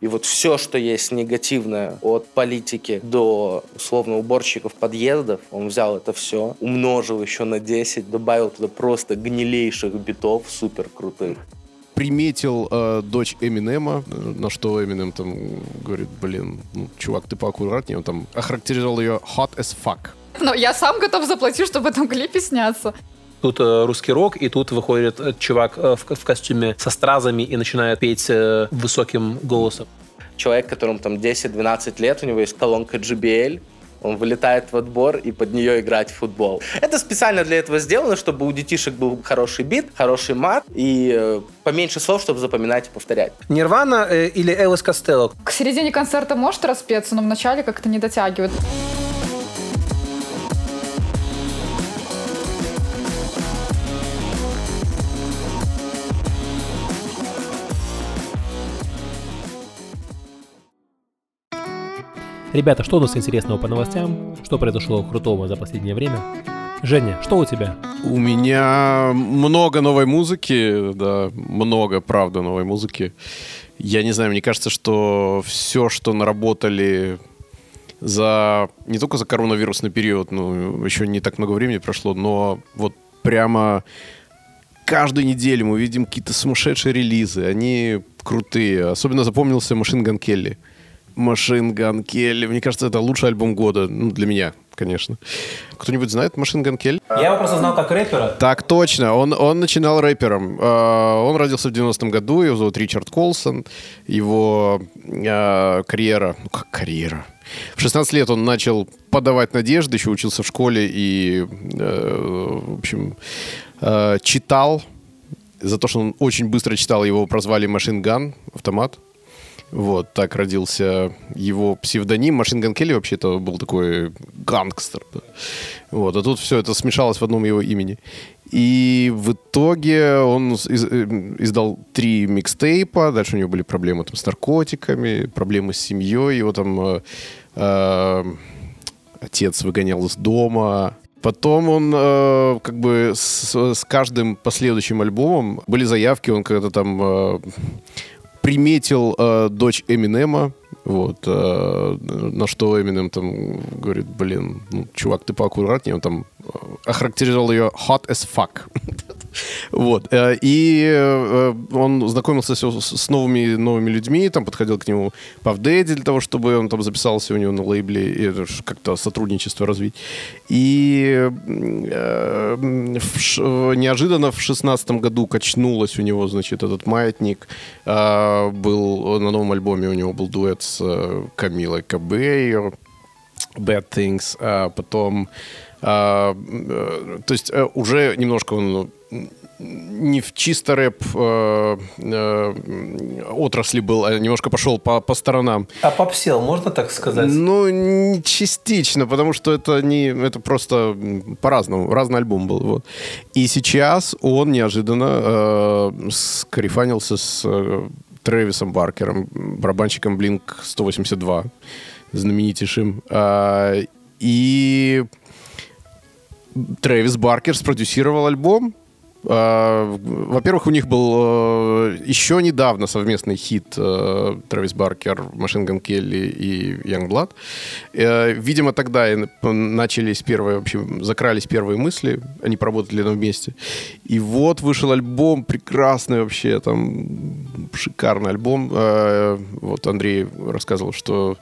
И вот все, что есть негативное от политики до, условно, уборщиков подъездов, он взял это все, умножил еще на 10, добавил туда просто гнилейших битов супер крутых приметил э, дочь Эминема, на что Эминем там говорит, блин, ну, чувак, ты поаккуратнее, он там охарактеризовал ее hot as fuck. Но я сам готов заплатить, чтобы в этом клипе сняться. Тут э, русский рок, и тут выходит э, чувак э, в, в костюме со стразами и начинает петь высоким голосом. Человек, которому там 10-12 лет, у него есть колонка JBL, он вылетает в отбор и под нее играть в футбол. Это специально для этого сделано, чтобы у детишек был хороший бит, хороший мат и поменьше слов, чтобы запоминать и повторять. Нирвана э, или Элвис Костелло? К середине концерта может распеться, но в начале как-то не дотягивает. Ребята, что у нас интересного по новостям? Что произошло крутого за последнее время? Женя, что у тебя? У меня много новой музыки, да, много, правда, новой музыки. Я не знаю, мне кажется, что все, что наработали за не только за коронавирусный период, ну, еще не так много времени прошло, но вот прямо каждую неделю мы видим какие-то сумасшедшие релизы. Они крутые. Особенно запомнился Машин Ган Келли. Machine Gun Kelly. Мне кажется, это лучший альбом года. Ну, для меня, конечно. Кто-нибудь знает Machine Gun Kelly? Я его просто знал как рэпера. Так точно. Он, он начинал рэпером. Э, он родился в 90-м году. Его зовут Ричард Колсон. Его э, карьера... Ну, как карьера? В 16 лет он начал подавать надежды, еще учился в школе и, э, в общем, читал. За то, что он очень быстро читал, его прозвали Machine Gun, автомат. Вот, так родился его псевдоним. Машин Ган Келли вообще-то был такой гангстер. Да? Вот, а тут все это смешалось в одном его имени. И в итоге он э, издал три микстейпа. Дальше у него были проблемы там, с наркотиками, проблемы с семьей. Его там э, э, отец выгонял из дома. Потом он э, как бы с, с каждым последующим альбомом были заявки, он когда-то там э, приметил э, дочь Эминема, вот, э, на что Эминем там говорит, блин, ну, чувак, ты поаккуратнее, он там охарактеризовал ее hot as fuck. Вот. Э, и э, он знакомился с новыми, новыми людьми, там подходил к нему Пав Дэдди для того, чтобы он там записался у него на лейбле и как-то сотрудничество развить. И э, неожиданно в шестнадцатом году качнулось у него, значит, этот маятник. Был на новом альбоме у него был дуэт с Камилой Кабею, Bad Things, а потом а, то есть уже немножко он не в чисто рэп э, э, отрасли был, а немножко пошел по, по сторонам. А попсел, можно так сказать? Ну, частично, потому что это не, это просто по-разному, разный альбом был. Вот. И сейчас он неожиданно э, скарифанился с э, Трэвисом Баркером, барабанщиком Blink 182, знаменитейшим. Э, и Трэвис Баркер спродюсировал альбом, а, во-первых, у них был э, еще недавно совместный хит Трэвис Баркер, Машин Ган Келли и Youngblood. Э, видимо, тогда начались первые, вообще, закрались первые мысли, они поработали на вместе. И вот вышел альбом прекрасный вообще, там шикарный альбом. Э, вот Андрей рассказывал, что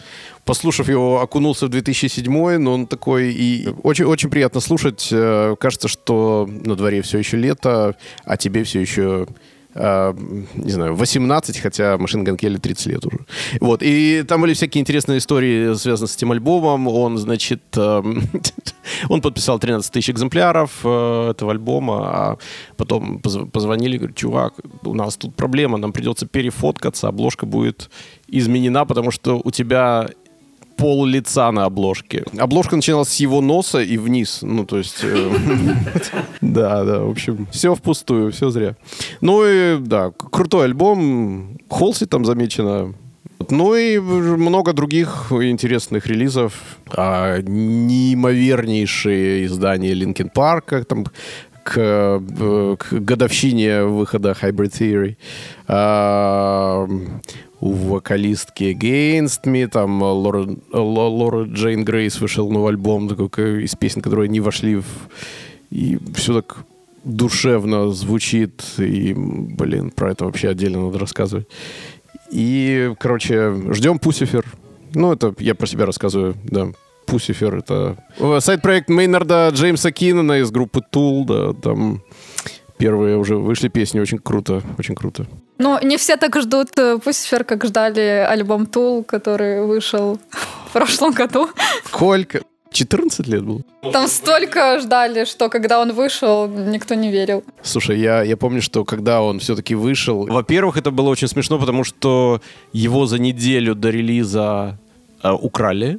послушав его, окунулся в 2007, но он такой и очень, очень приятно слушать. Э, кажется, что на дворе все еще лето, а тебе все еще Uh, не знаю, 18, хотя Машин Ган Келли 30 лет уже. Вот, и там были всякие интересные истории, связанные с этим альбомом. Он, значит, uh, он подписал 13 тысяч экземпляров этого альбома, а потом позвонили, говорят, чувак, у нас тут проблема, нам придется перефоткаться, обложка будет изменена, потому что у тебя пол лица на обложке. Обложка начиналась с его носа и вниз. Ну, то есть... Э, да, да, в общем, все впустую, все зря. Ну и, да, крутой альбом. Холси там замечено. Ну и много других интересных релизов. А, неимовернейшие издания Линкен Парка, там к, э, к годовщине выхода Hybrid Theory. У вокалистки Against Me, там Лора, Лора Джейн Грейс вышел новый альбом такой, из песен, которые не вошли в... И все так душевно звучит, и, блин, про это вообще отдельно надо рассказывать. И, короче, ждем Пусифер. Ну, это я про себя рассказываю, да. Пусифер — это сайт-проект Мейнарда Джеймса Киннона из группы Tool, да, там первые уже вышли песни, очень круто, очень круто. Ну, не все так ждут Пусифер, как ждали альбом Tool, который вышел в прошлом году. Сколько? 14 лет было? Там столько ждали, что когда он вышел, никто не верил. Слушай, я, я помню, что когда он все-таки вышел... Во-первых, это было очень смешно, потому что его за неделю до релиза э, украли.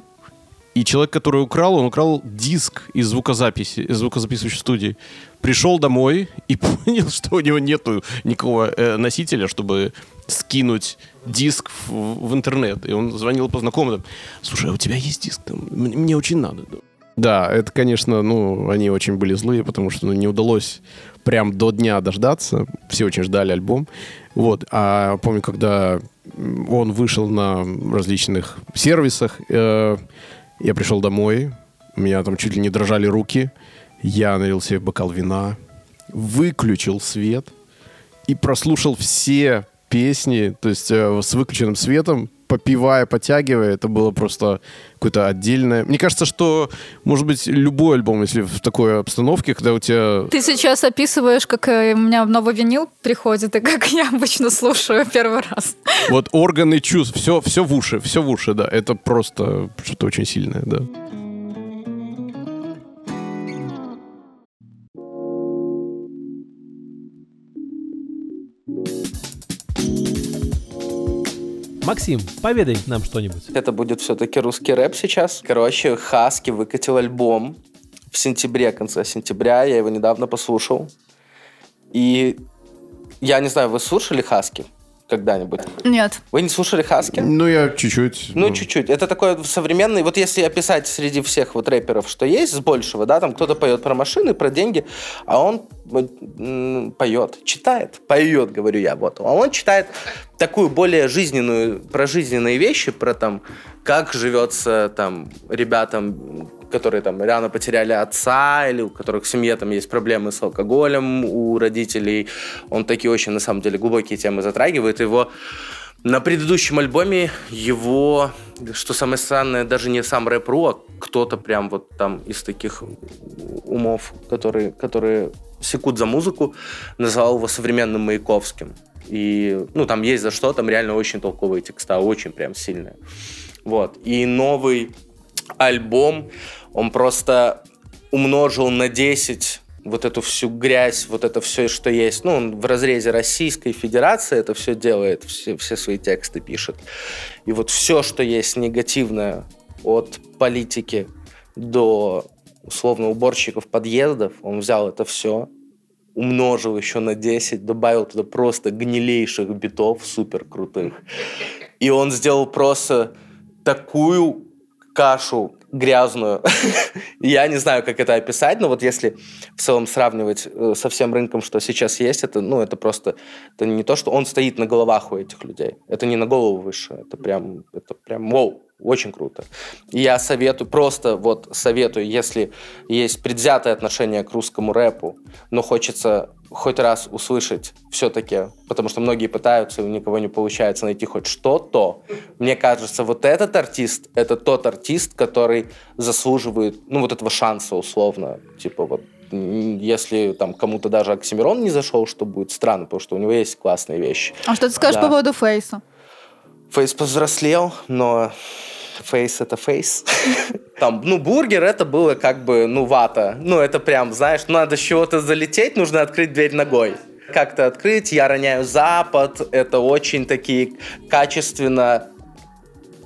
И человек, который украл, он украл диск из звукозаписи, из звукозаписывающей студии. Пришел домой и понял, что у него нету никакого э, носителя, чтобы скинуть диск в, в интернет. И он звонил по знакомым. Слушай, а у тебя есть диск? Там, мне очень надо. Да, это, конечно, ну, они очень были злые, потому что ну, не удалось прям до дня дождаться. Все очень ждали альбом. Вот. А помню, когда он вышел на различных сервисах, э, я пришел домой, у меня там чуть ли не дрожали руки. Я налил себе бокал вина, выключил свет и прослушал все песни, то есть э, с выключенным светом, попивая, подтягивая, это было просто какое-то отдельное... Мне кажется, что, может быть, любой альбом, если в такой обстановке, когда у тебя... Ты сейчас описываешь, как э, у меня новый винил приходит, и как я обычно слушаю первый раз. Вот органы чувств, все, все в уши, все в уши, да. Это просто что-то очень сильное, да. Максим, поведай нам что-нибудь. Это будет все-таки русский рэп сейчас. Короче, Хаски выкатил альбом в сентябре, конце сентября. Я его недавно послушал. И я не знаю, вы слушали Хаски? Когда-нибудь? Нет. Вы не слушали Хаски? Ну, я чуть-чуть. Ну, ну, чуть-чуть. Это такой современный... Вот если описать среди всех вот рэперов, что есть с большего, да, там кто-то поет про машины, про деньги, а он поет, читает, поет, говорю я, вот. А он читает такую более жизненную, про жизненные вещи, про там, как живется там ребятам которые там рано потеряли отца или у которых в семье там есть проблемы с алкоголем у родителей. Он такие очень, на самом деле, глубокие темы затрагивает. Его на предыдущем альбоме его, что самое странное, даже не сам рэп.ру, а кто-то прям вот там из таких умов, которые, которые секут за музыку, называл его современным Маяковским. И, ну, там есть за что, там реально очень толковые текста, очень прям сильные. Вот. И новый альбом, он просто умножил на 10 вот эту всю грязь, вот это все, что есть. Ну, он в разрезе Российской Федерации это все делает, все, все свои тексты пишет. И вот все, что есть негативное от политики до условно уборщиков подъездов, он взял это все, умножил еще на 10, добавил туда просто гнилейших битов супер крутых. И он сделал просто такую кашу грязную. Я не знаю, как это описать, но вот если в целом сравнивать э, со всем рынком, что сейчас есть, это, ну, это просто, это не то, что он стоит на головах у этих людей. Это не на голову выше, это прям, это прям, вау, очень круто. Я советую, просто вот советую, если есть предвзятое отношение к русскому рэпу, но хочется хоть раз услышать все-таки, потому что многие пытаются, и у никого не получается найти хоть что-то. Мне кажется, вот этот артист, это тот артист, который заслуживает, ну, вот этого шанса условно. Типа вот если там кому-то даже Оксимирон не зашел, что будет странно, потому что у него есть классные вещи. А что ты скажешь да. по поводу Фейса? Face повзрослел, но Face это Face. Там, ну, бургер это было как бы, ну, вата. Ну, это прям, знаешь, надо с чего-то залететь, нужно открыть дверь ногой. Как-то открыть, я роняю запад. Это очень такие качественно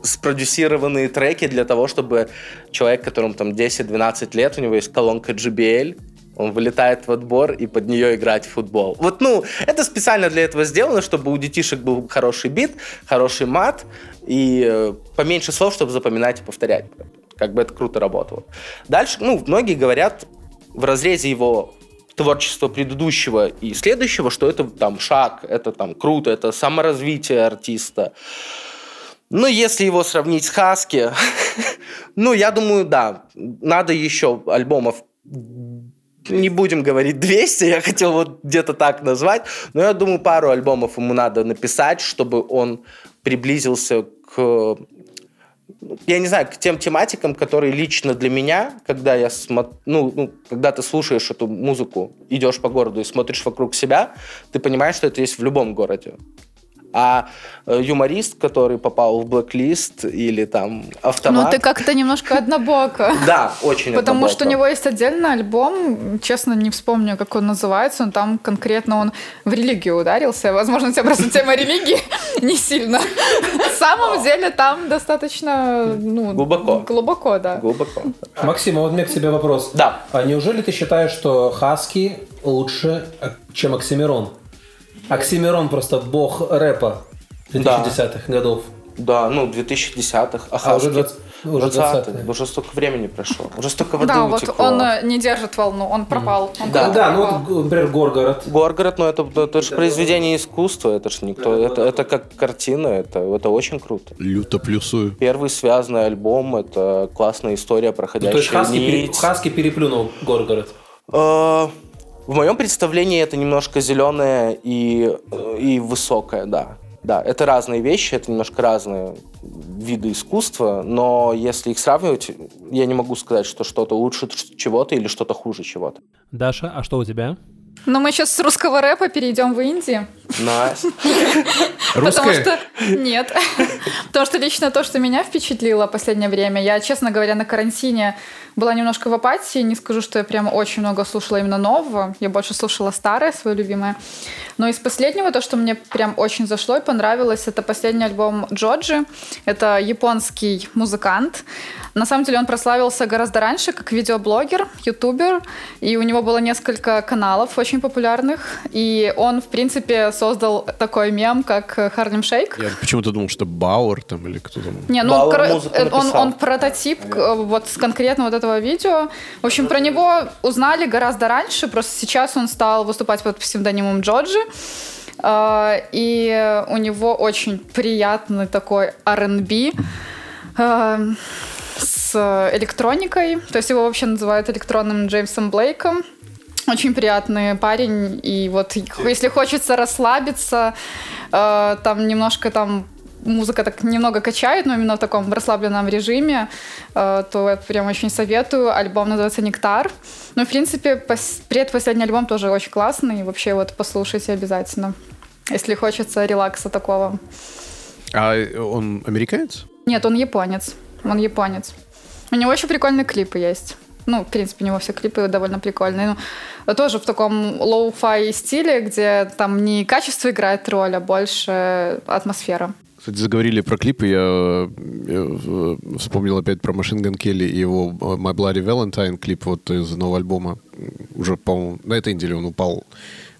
спродюсированные треки для того, чтобы человек, которому там 10-12 лет, у него есть колонка JBL, он вылетает во двор и под нее играть в футбол. Вот, ну, это специально для этого сделано, чтобы у детишек был хороший бит, хороший мат и э, поменьше слов, чтобы запоминать и повторять. Как бы это круто работало. Дальше, ну, многие говорят в разрезе его творчества предыдущего и следующего, что это там шаг, это там круто, это саморазвитие артиста. Но если его сравнить с Хаски, ну, я думаю, да, надо еще альбомов не будем говорить 200, я хотел вот где-то так назвать, но я думаю, пару альбомов ему надо написать, чтобы он приблизился к я не знаю, к тем тематикам, которые лично для меня, когда я смотрю, ну, ну, когда ты слушаешь эту музыку, идешь по городу и смотришь вокруг себя, ты понимаешь, что это есть в любом городе. А э, юморист, который попал в блэк-лист или там автомат... Ну, ты как-то немножко однобоко. Да, очень Потому что у него есть отдельный альбом, честно, не вспомню, как он называется, но там конкретно он в религию ударился. Возможно, у тебя просто тема религии не сильно. На самом деле там достаточно... Ну, глубоко. Глубоко, да. Глубоко. Максим, а вот у меня к тебе вопрос. Да. А неужели ты считаешь, что Хаски лучше, э, чем Оксимирон? Оксимирон просто бог рэпа 2010-х годов. Да, ну, 2010-х. А, А уже 20 уже 20 20-е. Уже столько времени прошло. Уже столько воды Да, вот утекло. он э, не держит волну, он пропал. Он Да. Да, ну пропал. вот, например, Горгород. Горгород, ну это, это же произведение искусства, это же никто, это, это как картина, это, это очень круто. Люто плюсую. Первый связанный альбом, это классная история, Ну, проходящая то есть Хаски, пере-. Хаски переплюнул Горгород. В моем представлении это немножко зеленое и, и высокое, да. Да, это разные вещи, это немножко разные виды искусства, но если их сравнивать, я не могу сказать, что что-то лучше чего-то или что-то хуже чего-то. Даша, а что у тебя? Но мы сейчас с русского рэпа перейдем в инди. Nice. Потому что... Нет. Потому что лично то, что меня впечатлило в последнее время, я, честно говоря, на карантине была немножко в апатии. Не скажу, что я прям очень много слушала именно нового. Я больше слушала старое, свое любимое. Но из последнего, то, что мне прям очень зашло и понравилось, это последний альбом Джоджи. Это японский музыкант. На самом деле он прославился гораздо раньше как видеоблогер, ютубер, и у него было несколько каналов очень популярных, и он, в принципе, создал такой мем, как Харлем Шейк. Я почему-то думал, что Бауэр там или кто там. Не, ну Бауэр кор- э, он, он прототип э, вот с конкретно вот этого видео. В общем, про него узнали гораздо раньше, просто сейчас он стал выступать под псевдонимом Джоджи. Э, И у него очень приятный такой R&B э, с электроникой. То есть его вообще называют электронным Джеймсом Блейком. Очень приятный парень. И вот если хочется расслабиться, э, там немножко там музыка так немного качает, но именно в таком расслабленном режиме, э, то я прям очень советую. Альбом называется «Нектар». Ну, в принципе, пос- предпоследний альбом тоже очень классный. Вообще вот послушайте обязательно, если хочется релакса такого. А он американец? Нет, он японец. Он японец. У него еще прикольные клипы есть. Ну, в принципе, у него все клипы довольно прикольные. Ну, тоже в таком lo-fi стиле, где там не качество играет роль, а больше атмосфера. Кстати, заговорили про клипы, я, я, э, вспомнил опять про Machine Gun Kelly и его э, My Bloody Valentine клип вот из нового альбома. Уже, по-моему, на этой неделе он упал,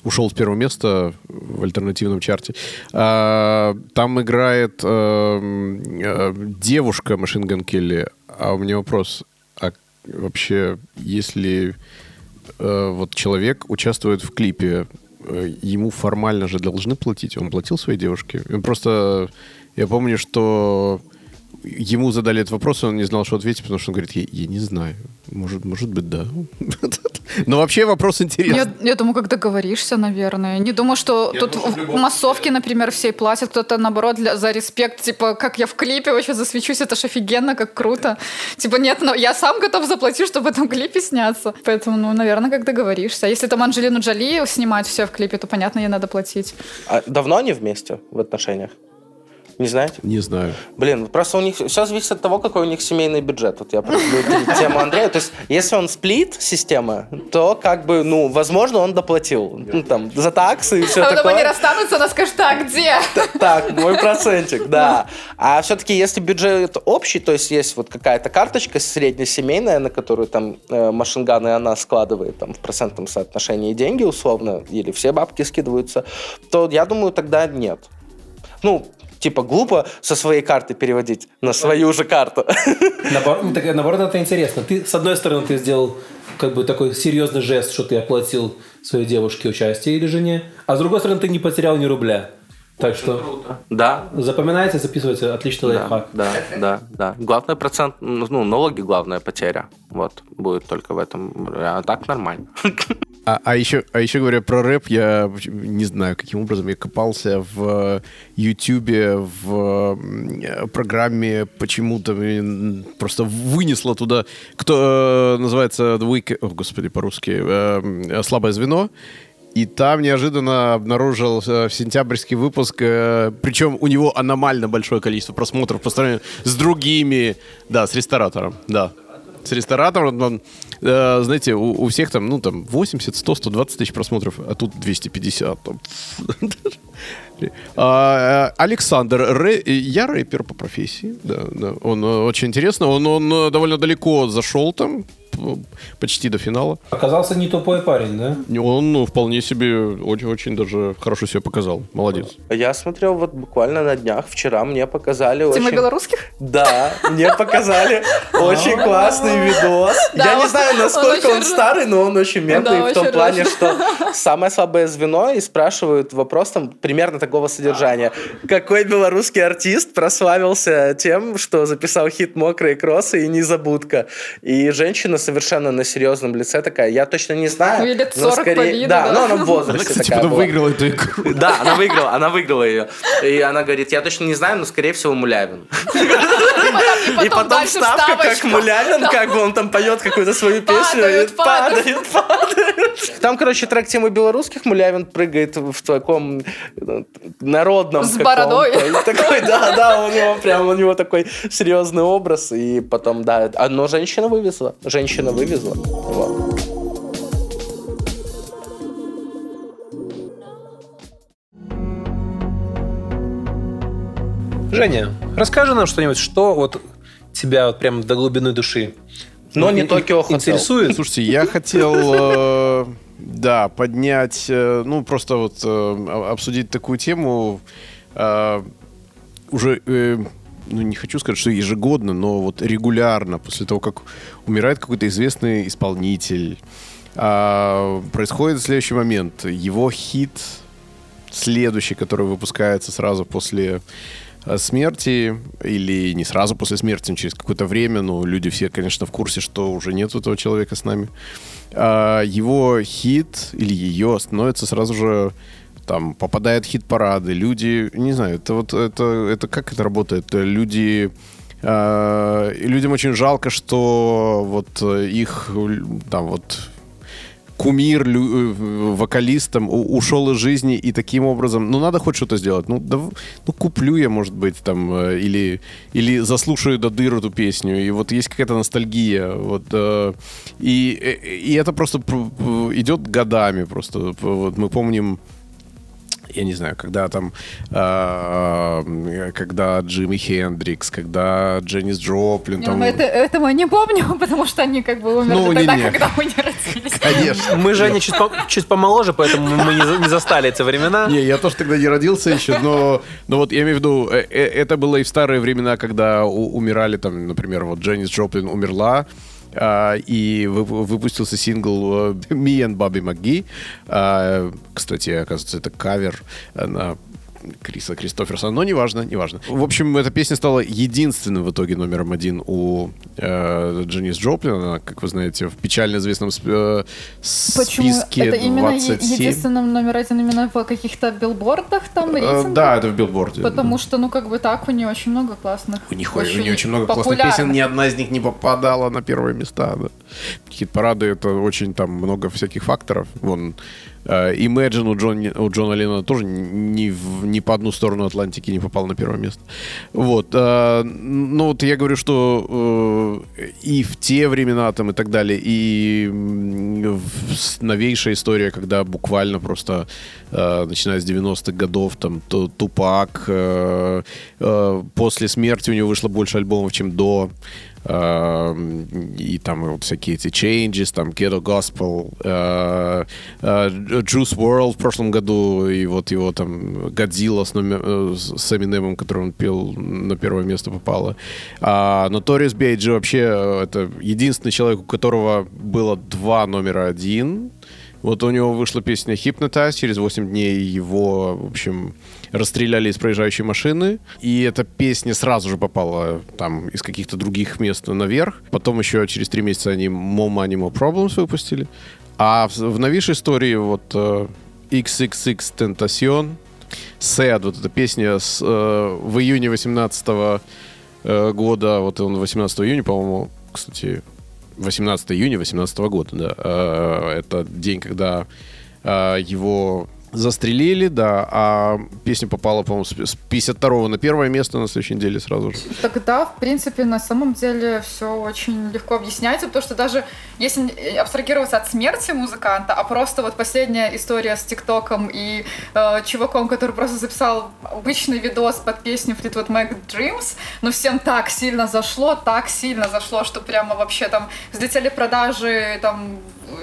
ушел с первого места в альтернативном чарте. А, там играет э, девушка Машин Ган Келли, а у меня вопрос, а вообще, если э, вот человек участвует в клипе, э, ему формально же должны платить. Он платил своей девушке. Просто... Я помню, что ему задали этот вопрос, и он не знал, что ответить, потому что он говорит, я, я не знаю. Может, может быть, да. Но вообще вопрос интересный. Я, я думаю, как договоришься, наверное. Не думаю, что Я тут думаю, в массовке, например, все платят, кто-то, наоборот, для, за респект, типа, как я в клипе вообще засвечусь, это ж офигенно, как круто. Типа, нет, но я сам готов заплатить, чтобы в этом клипе сняться. Поэтому, ну, наверное, как договоришься. Если там Анджелину Джоли снимать все в клипе, то, понятно, ей надо платить. А давно они вместе в отношениях? Не знаете? Не знаю. Блин, просто у них все зависит от того, какой у них семейный бюджет. Вот я продлю тему Андрея. То есть, если он сплит система, то как бы, ну, возможно, он доплатил. Ну, там, за таксы и все а потом такое. они расстанутся, она скажет, так, где? Так, мой процентик, да. А все-таки, если бюджет общий, то есть есть вот какая-то карточка среднесемейная, на которую там э, Машинган и она складывает там в процентном соотношении деньги условно, или все бабки скидываются, то я думаю, тогда нет. Ну, типа глупо со своей карты переводить на свою же карту. Наоборот, ну, так, наоборот, это интересно. Ты, с одной стороны, ты сделал как бы такой серьезный жест, что ты оплатил своей девушке участие или жене, а с другой стороны ты не потерял ни рубля. Так что Да, запоминайте, записывайте, отличный да, лайфхак. да, да, да. Главный процент, ну, налоги главная потеря. Вот, будет только в этом. А так нормально. А, а еще, а еще говоря про рэп, я не знаю, каким образом я копался в Ютубе, в программе почему-то просто вынесло туда, кто э, называется The Week, о, господи, по-русски, э, «Слабое звено», и там неожиданно обнаружил э, сентябрьский выпуск, э, причем у него аномально большое количество просмотров по сравнению с другими, да, с ресторатором, да. С ресторатором, он, э, знаете, у, у всех там, ну, там, 80, 100, 120 тысяч просмотров, а тут 250. Там. А, э, Александр, я рэпер по профессии, да, да. Он э, очень интересно, он, э, довольно далеко зашел там, почти до финала. Оказался не тупой парень, да? Он ну, вполне себе очень, очень даже хорошо себя показал. Молодец. Я смотрел вот буквально на днях, вчера мне показали Тема очень... белорусских? Да, мне показали очень классный видос. Я не знаю, насколько он старый, но он очень мемный Да, в том плане, что самое слабое звено и спрашивают вопрос там примерно такого содержания. Какой белорусский артист прославился тем, что записал хит «Мокрые кроссы» и «Незабудка»? И женщина совершенно на серьезном лице такая, я точно не знаю. Ей лет но 40 по виду, Да, да. но она в Она, возрасте кстати, такая была. выиграла эту игру. Да, она выиграла, она выиграла ее. И она говорит, я точно не знаю, но скорее всего Мулявин. И потом вставка, как вставочка. Мулявин, как бы он там поет какую-то свою песню. Падают, падает. Там, короче, трек темы белорусских, Мулявин прыгает в таком э, народном С бородой. Такой, да, да, у него прям, у него такой серьезный образ. И потом, да, одно женщина вывезла. Женщина вывезла. Вот. Женя, расскажи нам что-нибудь, что вот тебя вот прям до глубины души Но не Токио Хотел. интересует. Слушайте, я хотел, э, да, поднять, э, ну, просто вот э, обсудить такую тему. э, уже, э, ну, не хочу сказать, что ежегодно, но вот регулярно, после того, как умирает какой-то известный исполнитель, а, происходит следующий момент. Его хит, следующий, который выпускается сразу после э, смерти, или не сразу после смерти, но через какое-то время, ну, люди все, конечно, в курсе, что уже нет этого человека с нами. А, его хит или ее становится сразу же там попадает хит-парады, люди, не знаю, это вот это, это как это работает? Люди и людям очень жалко, что вот э, их э, там вот кумир лю- э, вокалистом у- ушел из жизни и таким образом, ну надо хоть что-то сделать, ну, да, ну куплю я, может быть, там э, или или заслушаю до дыр эту песню, и вот есть какая-то ностальгия, вот э, и э, и это просто пр- пр- идет годами просто, вот мы помним я не знаю, когда там, э, когда Джимми Хендрикс, когда Дженнис Джоплин, Не, там, ну, это, это мы не помним, потому что они как бы умерли Ну, тогда, не-не. когда мы не родились. конечно. Мы же они чуть, по- чуть помоложе, поэтому мы не, не застали эти времена. Не, я тоже тогда не родился еще, но, но вот я имею в виду, э, э, это было и в старые времена, когда у- умирали там, например, вот Дженнис Джоплин умерла, и вы- выпустился сингл э, «Me and Bobby McGee». А, Кстати, оказывается, это кавер на Криса Кристоферсона, но неважно, неважно. В общем, эта песня стала единственным в итоге номером один у э, Дженнис Джоплин. Она, как вы знаете, в печально известном сп- э, Почему? списке Это именно е- 27. единственным номер один именно в каких-то билбордах там, Э, рейтингах? Да, это в билборде. Потому что, ну, как бы так, у нее очень много классных. У них, у нее очень много классных песен, ни одна из них не попадала на первые места. Да. Хит-парады это очень там много всяких факторов. Вон э, Imagine у, Джон, у Джона Леннона тоже ни, в- ни по одну сторону Атлантики не попал на первое место. Вот. э, ну вот я говорю, что э, и в те времена там и так далее, и новейшая история, когда буквально просто э, начиная с 90-х годов там Ту- Тупак э, э, после смерти у него вышло больше альбомов, чем до. И там вот всякие эти changes, там Ghetto Gospel, э, э, Juice World в прошлом году, и вот его там Godzilla с, номер, э, с Эминемом, который он пел, на первое место попала. А Notorious B.I.G. вообще это единственный человек, у которого было два номера один. Вот у него вышла песня Hypnotize, через 8 дней его, в общем, расстреляли из проезжающей машины, и эта песня сразу же попала там из каких-то других мест наверх. Потом еще через три месяца они More Money, More Problems выпустили. А в, в новейшей истории вот э, XXX Tentacion, Sad, вот эта песня с, э, в июне 18 э, года, вот он 18 июня, по-моему, кстати, 18 июня 18 года, да. Э, это день, когда э, его застрелили, да, а песня попала, по-моему, с 52 на первое место на следующей неделе сразу же. Тогда, в принципе, на самом деле все очень легко объясняется, потому что даже если абстрагироваться от смерти музыканта, а просто вот последняя история с ТикТоком и э, чуваком, который просто записал обычный видос под песню Fleetwood Mac Dreams, но всем так сильно зашло, так сильно зашло, что прямо вообще там взлетели продажи там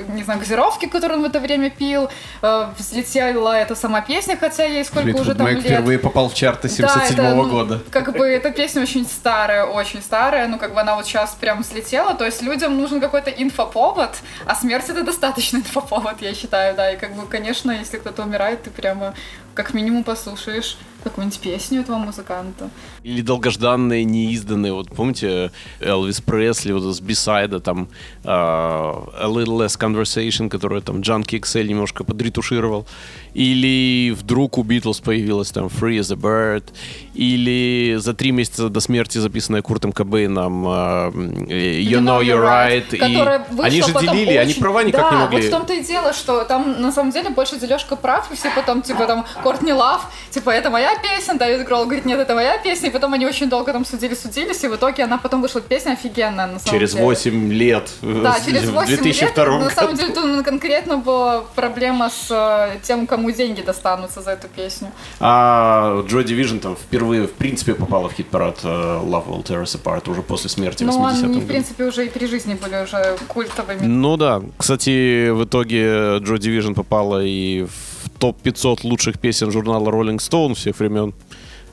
не знаю, газировки, которые он в это время пил, э, взлетела эта сама песня, хотя ей сколько Флитвуд уже там Мэк лет. впервые попал в чарты 77 да, -го года. Ну, как бы эта песня очень старая, очень старая, ну как бы она вот сейчас прям взлетела, то есть людям нужен какой-то инфоповод, а смерть это достаточно инфоповод, я считаю, да, и как бы, конечно, если кто-то умирает, ты прямо как минимум послушаешь какую-нибудь песню этого музыканта. Или долгожданные, неизданные. Вот помните Элвис Пресли вот с Бисайда, там uh, A Little Less Conversation, которую там Джанки XL немножко подретушировал. Или вдруг у Битлз появилась там Free as a Bird. Или за три месяца до смерти записанная Куртом Кобейном uh, You Know You're Right. И они же делили, очень... они права никак да, не могли. вот в том-то и дело, что там на самом деле больше дележка прав, и все потом типа там Кортни Лав, типа это моя песня, Дэвид Гролл говорит, нет, это моя песня, и потом они очень долго там судили-судились, и в итоге она потом вышла песня офигенная, на самом через деле. 8 лет. Да, через 8 лет. Году. На самом деле тут конкретно была проблема с э, тем, кому деньги достанутся за эту песню. А Joy Division там впервые, в принципе, попала в хит-парад э, Love Will Tear Us Apart уже после смерти Ну, они, в принципе, уже и при жизни были уже культовыми. Ну да. Кстати, в итоге Joy Division попала и в топ-500 лучших песен журнала Rolling Stone всех времен.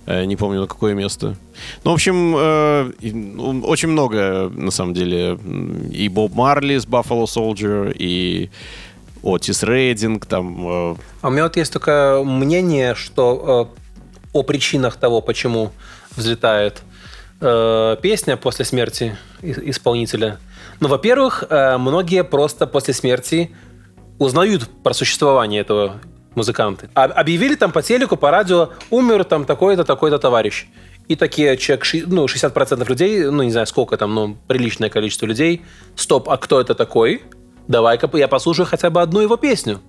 Э, не помню, на какое место. Ну, в общем, э, ну, очень много, на самом деле. И Боб Марли с Buffalo Soldier, и Отис Рейдинг, там... Э... А у меня вот есть такое мнение, что о причинах того, почему взлетает песня после смерти исполнителя. Ну, во-первых, многие просто после смерти узнают про существование этого музыканты. А объявили там по телеку, по радио, умер там такой-то, такой-то товарищ. И такие человек, ну, 60% людей, ну, не знаю, сколько там, но приличное количество людей. Стоп, а кто это такой? Давай-ка я послушаю хотя бы одну его песню.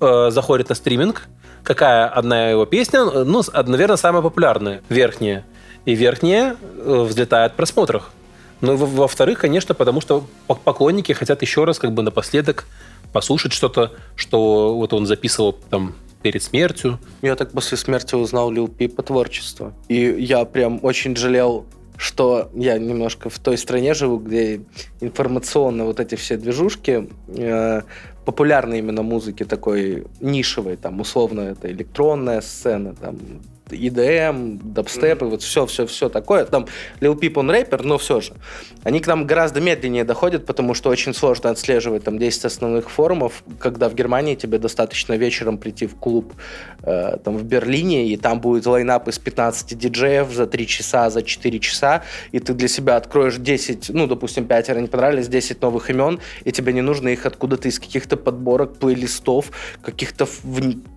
Э, заходит на стриминг. Какая одна его песня? Ну, наверное, самая популярная, верхняя. И верхняя э, взлетает в просмотрах. Ну, во-вторых, конечно, потому что поклонники хотят еще раз как бы напоследок послушать что-то, что вот он записывал там перед смертью. Я так после смерти узнал Лил Пипа творчество. И я прям очень жалел что я немножко в той стране живу, где информационно вот эти все движушки э, популярной именно музыки такой нишевой, там условно это электронная сцена, там EDM, дабстеп, mm-hmm. и вот все-все-все такое. Там Lil Peep, он рэпер, но все же. Они к нам гораздо медленнее доходят, потому что очень сложно отслеживать там 10 основных форумов, когда в Германии тебе достаточно вечером прийти в клуб э, там в Берлине, и там будет лайнап из 15 диджеев за 3 часа, за 4 часа, и ты для себя откроешь 10, ну, допустим, пятеро не понравились, 10 новых имен, и тебе не нужно их откуда-то из каких-то подборок, плейлистов, каких-то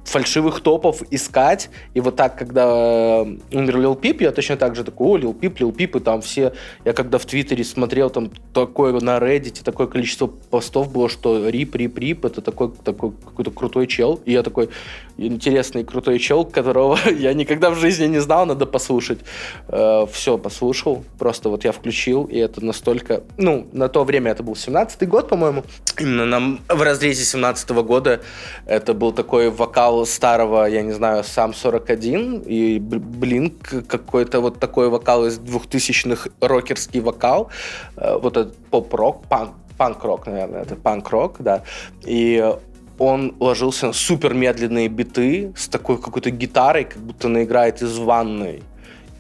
фальшивых топов искать, и вот так, когда когда умер Лил Пип, я точно так же такой, о, Лил Пип, Лил Пип, и там все, я когда в Твиттере смотрел, там такое на Reddit, такое количество постов было, что рип, рип, рип, это такой, такой какой-то крутой чел, и я такой, интересный крутой чел, которого я никогда в жизни не знал, надо послушать. Э, все, послушал, просто вот я включил, и это настолько, ну, на то время это был 17-й год, по-моему, именно нам в разрезе 17 -го года это был такой вокал старого, я не знаю, сам 41, и Блинк какой-то вот такой вокал из двухтысячных рокерский вокал, э, вот этот поп-рок, панк, панк-рок, наверное, это панк-рок, да, и он ложился на супер медленные биты с такой какой-то гитарой, как будто она играет из ванной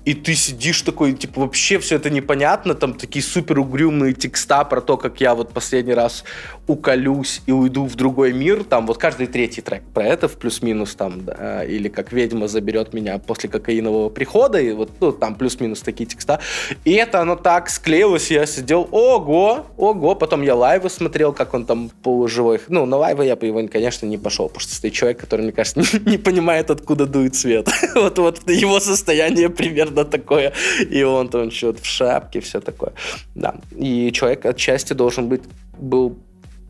и ты сидишь такой, типа, вообще все это непонятно, там такие супер угрюмые текста про то, как я вот последний раз уколюсь и уйду в другой мир, там вот каждый третий трек про это в плюс-минус там, да, или как ведьма заберет меня после кокаинового прихода, и вот ну, там плюс-минус такие текста. И это оно так склеилось, я сидел, ого, ого, потом я лайвы смотрел, как он там полуживой. Ну, на лайвы я бы его, конечно, не пошел, потому что стоит человек, который, мне кажется, не, не понимает, откуда дует свет. вот, вот его состояние примерно примерно такое. И он там что-то в шапке, все такое. Да. И человек отчасти должен быть, был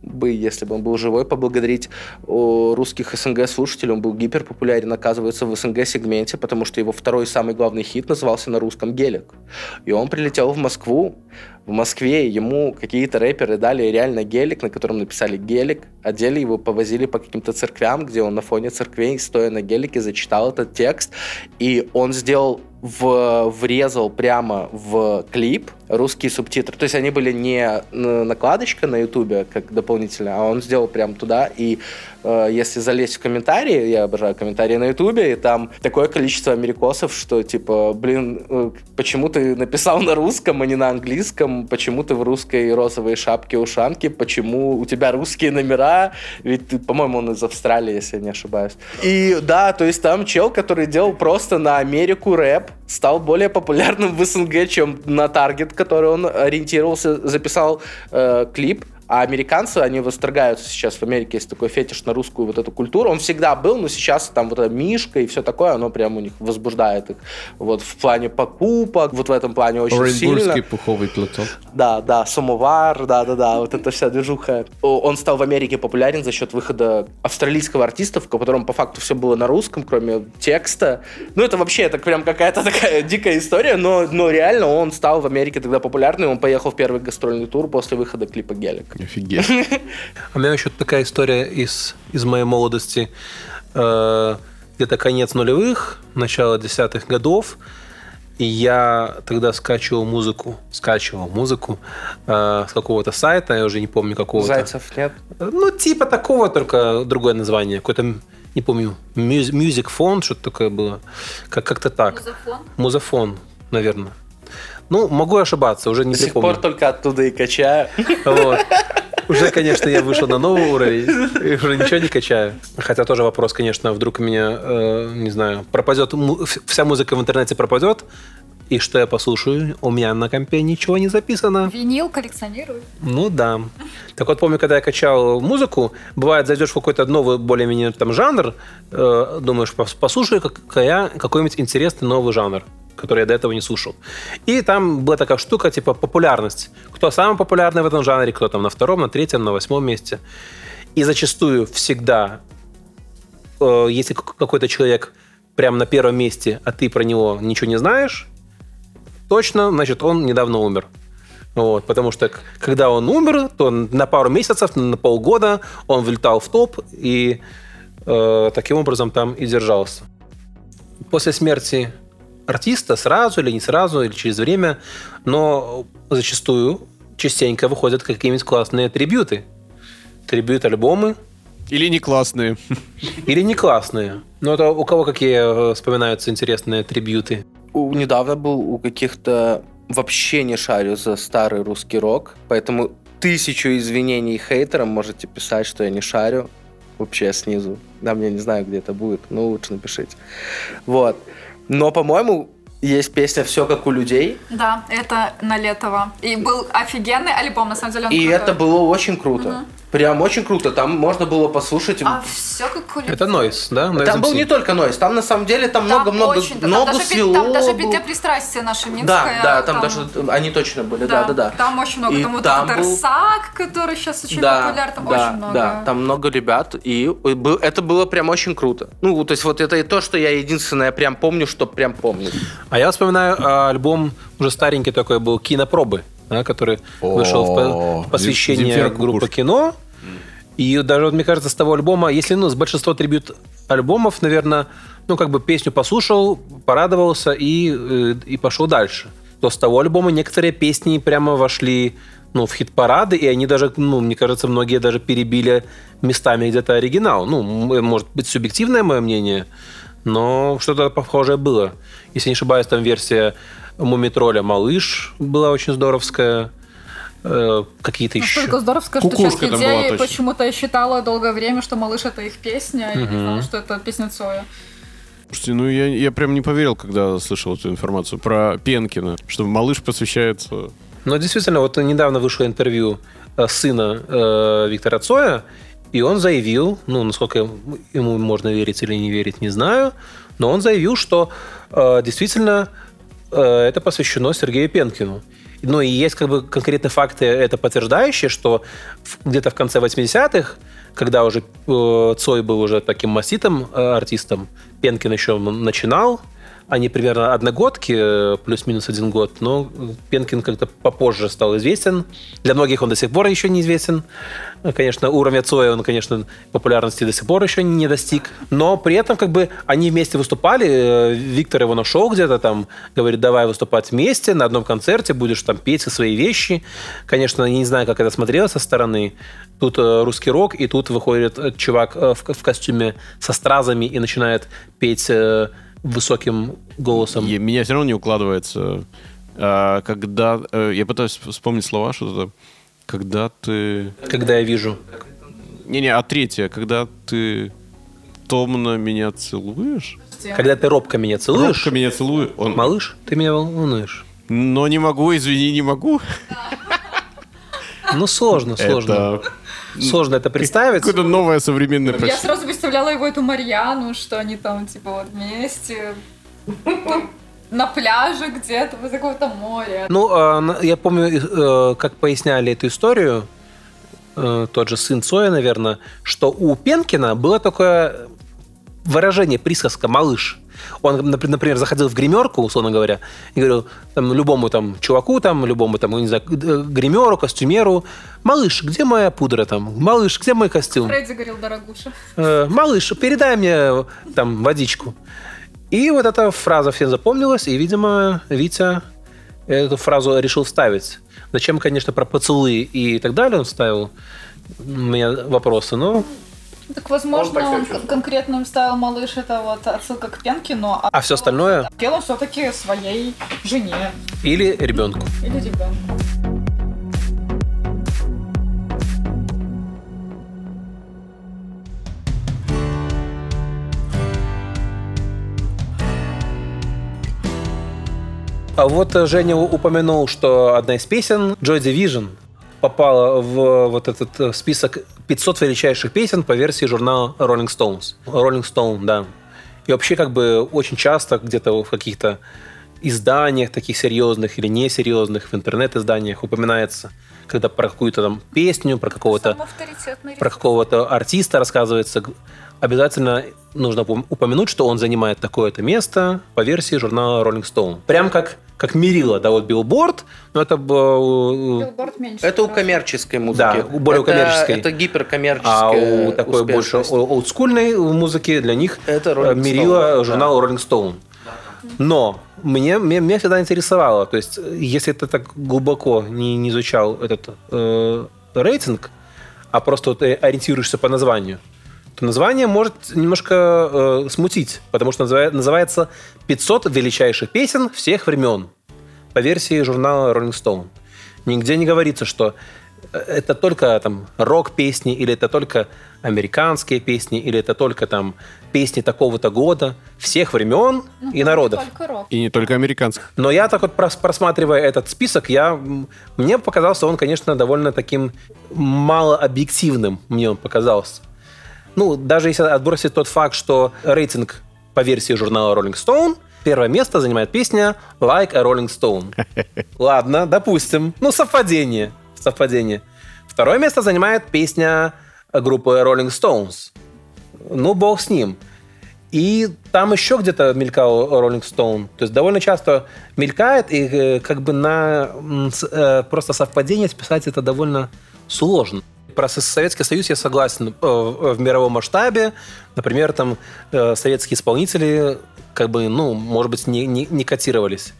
бы, если бы он был живой, поблагодарить русских СНГ-слушателей. Он был гиперпопулярен, оказывается, в СНГ-сегменте, потому что его второй самый главный хит назывался на русском «Гелик». И он прилетел в Москву. В Москве ему какие-то рэперы дали реально гелик, на котором написали «гелик», одели его, повозили по каким-то церквям, где он на фоне церквей, стоя на гелике, зачитал этот текст. И он сделал в, врезал прямо в клип русские субтитры. То есть они были не накладочка на ютубе, как дополнительно, а он сделал прямо туда. И э, если залезть в комментарии, я обожаю комментарии на ютубе, и там такое количество америкосов, что типа, блин, э, почему ты написал на русском, а не на английском? Почему ты в русской розовой шапке-ушанке? Почему у тебя русские номера? Ведь ты, по-моему, он из Австралии, если я не ошибаюсь. И да, то есть там чел, который делал просто на Америку рэп, стал более популярным в СНГ, чем на Таргет, который он ориентировался, записал э, клип а американцы, они восторгаются сейчас в Америке, есть такой фетиш на русскую вот эту культуру. Он всегда был, но сейчас там вот эта Мишка и все такое, оно прям у них возбуждает их. Вот в плане покупок, вот в этом плане очень сильно. пуховый платок. Да, да, самовар, да-да-да, вот эта вся движуха. Он стал в Америке популярен за счет выхода австралийского артиста, в котором по факту все было на русском, кроме текста. Ну, это вообще, это прям какая-то такая дикая история, но, но реально он стал в Америке тогда популярным, он поехал в первый гастрольный тур после выхода клипа «Гелик». Офигеть. У меня еще такая история из, из моей молодости. Э, где-то конец нулевых, начало десятых годов. И я тогда скачивал музыку, скачивал музыку э, с какого-то сайта, я уже не помню какого-то. Зайцев нет? Ну, типа такого, только другое название. Какой-то, не помню, Music Phone, что-то такое было. Как- как-то так. Музафон? Музафон, наверное. Ну, могу ошибаться, уже не До сих припомню. пор только оттуда и качаю. Вот. Уже, конечно, я вышел на новый уровень, и уже ничего не качаю. Хотя тоже вопрос, конечно, вдруг у меня, э, не знаю, пропадет, вся музыка в интернете пропадет, и что я послушаю? У меня на компе ничего не записано. Винил коллекционирую. Ну да. Так вот, помню, когда я качал музыку, бывает, зайдешь в какой-то новый, более-менее там жанр, э, думаешь, пос- послушай какая, какой-нибудь интересный новый жанр который я до этого не слушал. И там была такая штука, типа популярность. Кто самый популярный в этом жанре, кто там на втором, на третьем, на восьмом месте. И зачастую всегда, э, если какой-то человек прямо на первом месте, а ты про него ничего не знаешь, точно, значит, он недавно умер. Вот, потому что когда он умер, то на пару месяцев, на полгода он влетал в топ и э, таким образом там и держался. После смерти артиста сразу или не сразу, или через время, но зачастую частенько выходят какие-нибудь классные трибюты. Трибют-альбомы Или не классные. или не классные. Но это у кого какие э, вспоминаются интересные трибюты? У- недавно был у каких-то вообще не шарю за старый русский рок, поэтому тысячу извинений хейтерам можете писать, что я не шарю вообще снизу. Да, я не знаю, где это будет, но лучше напишите. Вот. Но, по-моему, есть песня «Все как у людей», Да, это на Летово. И был офигенный альбом, на самом деле. он и крутой. это было очень круто. Прям очень круто. Там можно было послушать... А все как у людей. Это Нойс, да? Noise Там был MC. не только нойс, там на самом деле там много-много много даже, пи- свело там даже для пристрастия наша Минская. Да, да, там, там- даже они точно были, да, да, да. Там очень много. И там вот там этот был- Арсак, который сейчас очень да, популярен, там да, очень много. Да, там много ребят, и был- это было прям очень круто. Ну, то есть вот это и то, что я единственное прям помню, что прям помню. А я вспоминаю а, альбом уже старенький такой был «Кинопробы», да, который вышел в, по- в посвящение группы. «Кино». И даже, вот, мне кажется, с того альбома, если ну, с большинства трибют альбомов, наверное, ну, как бы песню послушал, порадовался и, э, и пошел дальше. То с того альбома некоторые песни прямо вошли ну, в хит-парады, и они даже, ну, мне кажется, многие даже перебили местами где-то оригинал. Ну, может быть, субъективное мое мнение, но что-то похожее было. Если не ошибаюсь, там версия Мумитроля «Малыш» была очень здоровская. Э, какие-то еще. Настолько здоровская, что часть людей точно. почему-то считала долгое время, что «Малыш» — это их песня, и не знала, что это песня Цоя. Слушайте, ну я, я прям не поверил, когда слышал эту информацию про Пенкина, что малыш посвящается... Но действительно, вот недавно вышло интервью э, сына э, Виктора Цоя, и он заявил, ну, насколько ему можно верить или не верить, не знаю, но он заявил, что э, действительно э, это посвящено Сергею Пенкину. Ну и есть как бы конкретные факты, это подтверждающие, что где-то в конце 80-х, когда уже э, Цой был уже таким масситым э, артистом, Пенкин еще начинал, они примерно одногодки, э, плюс-минус один год, но Пенкин как-то попозже стал известен. Для многих он до сих пор еще неизвестен. Э, Конечно, уровня Цоя он, конечно, популярности до сих пор еще не достиг. Но при этом как бы они вместе выступали. Э, Виктор его нашел где-то там, говорит, давай выступать вместе на одном концерте, будешь там петь свои вещи. Конечно, не знаю, как это смотрелось со стороны. Тут русский рок, и тут выходит чувак в, костюме со стразами и начинает петь высоким голосом. И меня все равно не укладывается, а, когда... э, я пытаюсь вспомнить слова, что-то... Когда ты... Когда я вижу. Не-не, а третье, когда ты томно меня целуешь? Когда ты робко меня целуешь, Робко меня целует. Он... малыш, ты меня волнуешь. Но не могу, извини, не могу. Ну, сложно, сложно. Это Сложно это представить. какое-то новое современное Я сразу представляла его эту Марьяну, что они там, типа, вот вместе на пляже где-то, возле какого-то моря. Ну, а, я помню, э, как поясняли эту историю, э, тот же сын Цоя, наверное, что у Пенкина было такое выражение, присказка «малыш». Он, напр- например, заходил в гримерку, условно говоря, и говорил там, любому там чуваку, там, любому там, не знаю, гримеру, костюмеру, «Малыш, где моя пудра там? Малыш, где мой костюм?» Фредди говорил, дорогуша. «Э, малыш, передай мне там водичку. И вот эта фраза всем запомнилась, и, видимо, Витя эту фразу решил вставить. Зачем, конечно, про поцелуи и так далее он вставил, у меня вопросы, но... Так, возможно, он кон- конкретно вставил малыш, это вот отсылка к Пенкину, а, А все остальное? пел он все-таки своей жене Или ребенку. или ребенку. А вот э, Женя упомянул, что одна из песен Joy Division попала в вот этот э, список 500 величайших песен по версии журнала Rolling Stones. Rolling Stone, да. И вообще как бы очень часто где-то в каких-то изданиях таких серьезных или несерьезных, в интернет-изданиях упоминается, когда про какую-то там песню, про какого-то про какого-то артиста рассказывается, обязательно нужно упом- упомянуть, что он занимает такое-то место по версии журнала Rolling Stone. Прям как, как мерило, да, вот Билборд, но это. Билборд меньше. Это у коммерческой музыки. Да, у более это, коммерческой. Это А гиперкоммерческая у такой больше олдскульной музыки для них Это э, мерило Stone, журнал Rolling Stone. Но мне, мне, меня всегда интересовало, то есть если ты так глубоко не, не изучал этот э, рейтинг, а просто вот, э, ориентируешься по названию, название может немножко э, смутить, потому что называет- называется «500 величайших песен всех времен» по версии журнала Rolling Stone. Нигде не говорится, что э, это только там рок-песни, или это только американские песни, или это только там песни такого-то года, всех времен и народов. И не только американский. Но я так вот прос- просматривая этот список, я, мне показался он, конечно, довольно таким малообъективным, мне он показался. Ну, даже если отбросить тот факт, что рейтинг по версии журнала Rolling Stone, первое место занимает песня Like a Rolling Stone. Ладно, допустим. Ну, совпадение. Совпадение. Второе место занимает песня группы Rolling Stones. Ну, бог с ним. И там еще где-то мелькал Rolling Stone. То есть довольно часто мелькает, и э, как бы на э, просто совпадение списать это довольно сложно. Про Советский Союз я согласен э, в мировом масштабе. Например, там э, советские исполнители как бы, ну, может быть, не, не, не котировались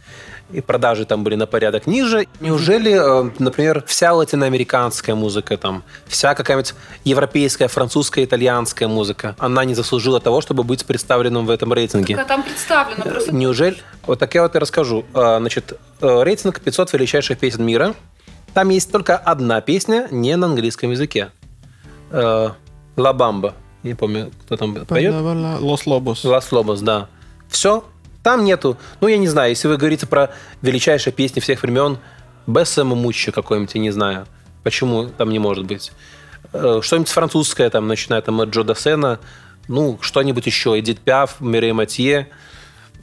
и продажи там были на порядок ниже. Неужели, э, например, вся латиноамериканская музыка, там, вся какая-нибудь европейская, французская, итальянская музыка, она не заслужила того, чтобы быть представленным в этом рейтинге? Так, там представлено просто. Неужели? Вот так я вот и расскажу. Значит, рейтинг 500 величайших песен мира. Там есть только одна песня не на английском языке. Э, «Ла Бамба». Не помню, кто там поет. Лос Лобос. «Лас Лобос», да. Все, там нету, ну, я не знаю, если вы говорите про величайшие песни всех времен, Бессема Муччи какой-нибудь, я не знаю, почему там не может быть. Э, что-нибудь французское, там, начиная там, от Джо Дассена, ну, что-нибудь еще, Эдит Пиаф, Мире Матье,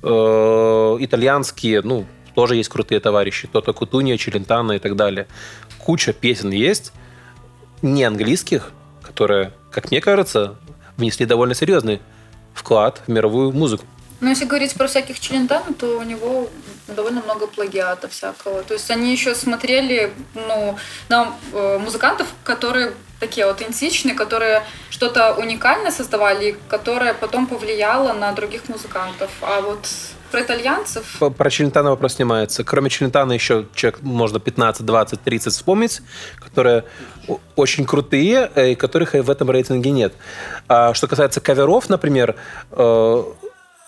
э, итальянские, ну, тоже есть крутые товарищи, Тота Кутуния, Челентано и так далее. Куча песен есть, не английских, которые, как мне кажется, внесли довольно серьезный вклад в мировую музыку. Ну, если говорить про всяких Челентано, то у него довольно много плагиата всякого. То есть они еще смотрели ну, на э, музыкантов, которые такие аутентичные, которые что-то уникальное создавали, которое потом повлияло на других музыкантов. А вот про итальянцев... Про Челентано вопрос снимается. Кроме Челентано еще человек можно 15, 20, 30 вспомнить, которые очень крутые, э, и которых в этом рейтинге нет. А что касается каверов, например, э,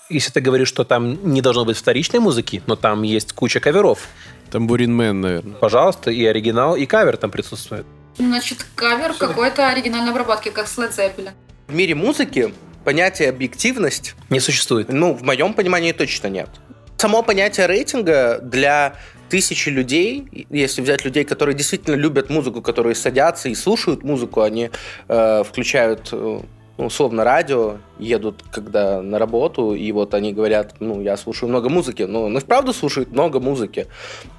если ты говоришь, что там не должно быть вторичной музыки, но там есть куча каверов. Tambourine Man, наверное. Пожалуйста, и оригинал, и кавер там присутствует. Значит, кавер какой-то оригинальной обработки, как с Led Zeppelin. В мире музыки понятие объективность... Не существует. Ну, в моем понимании точно нет. Само понятие рейтинга для тысячи людей, если взять людей, которые действительно любят музыку, которые садятся и слушают музыку, они э, включают э, ну, условно, радио, едут когда на работу, и вот они говорят, ну, я слушаю много музыки. Ну, он и вправду слушает много музыки.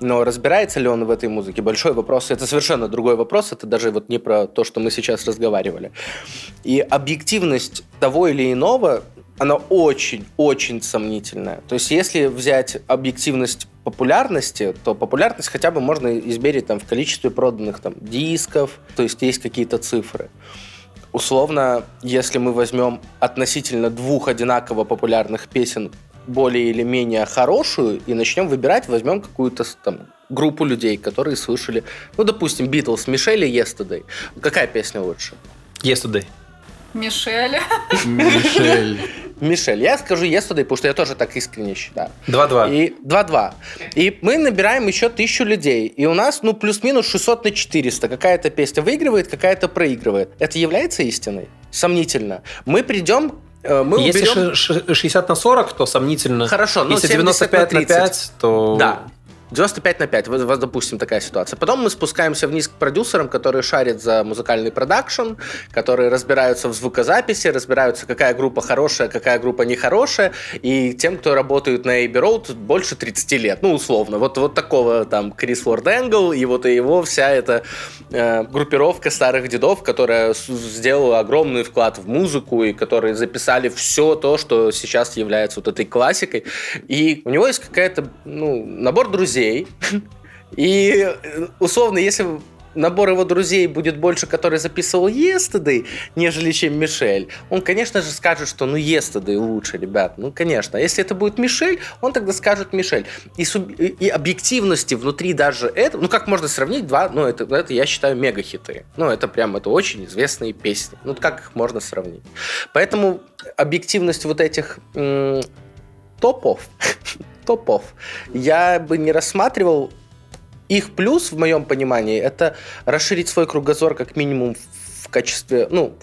Но разбирается ли он в этой музыке? Большой вопрос. Это совершенно другой вопрос. Это даже вот не про то, что мы сейчас разговаривали. И объективность того или иного, она очень-очень сомнительная. То есть, если взять объективность популярности, то популярность хотя бы можно измерить там, в количестве проданных там, дисков, то есть есть какие-то цифры условно, если мы возьмем относительно двух одинаково популярных песен более или менее хорошую и начнем выбирать, возьмем какую-то там группу людей, которые слышали, ну, допустим, Битлз, Мишель и Yesterday. Какая песня лучше? Yesterday. Мишель. Мишель. Мишель. Я скажу yesterday, потому что я тоже так искренне считаю. 2-2. И 2-2. И мы набираем еще тысячу людей. И у нас, ну, плюс-минус 600 на 400. Какая-то песня выигрывает, какая-то проигрывает. Это является истиной? Сомнительно. Мы придем э, мы Если уберем... 60 на 40, то сомнительно. Хорошо, ну Если 95 на 5, то... Да, 95 на 5, вот, допустим, такая ситуация. Потом мы спускаемся вниз к продюсерам, которые шарят за музыкальный продакшн, которые разбираются в звукозаписи, разбираются, какая группа хорошая, какая группа нехорошая, и тем, кто работают на Abbey Road, больше 30 лет, ну, условно. Вот, вот такого там Крис Форд Энгл, и вот и его вся эта э, группировка старых дедов, которая сделала огромный вклад в музыку, и которые записали все то, что сейчас является вот этой классикой. И у него есть какая-то, ну, набор друзей, друзей. И, условно, если набор его друзей будет больше, который записывал Yesterday, нежели чем Мишель, он, конечно же, скажет, что ну Yesterday лучше, ребят. Ну, конечно. Если это будет Мишель, он тогда скажет Мишель. И, суб... и объективности внутри даже этого, ну, как можно сравнить два, ну, это, это я считаю мега-хиты. Ну, это прям, это очень известные песни. Ну, как их можно сравнить? Поэтому объективность вот этих м- топов топов. Я бы не рассматривал их плюс, в моем понимании, это расширить свой кругозор как минимум в качестве, ну,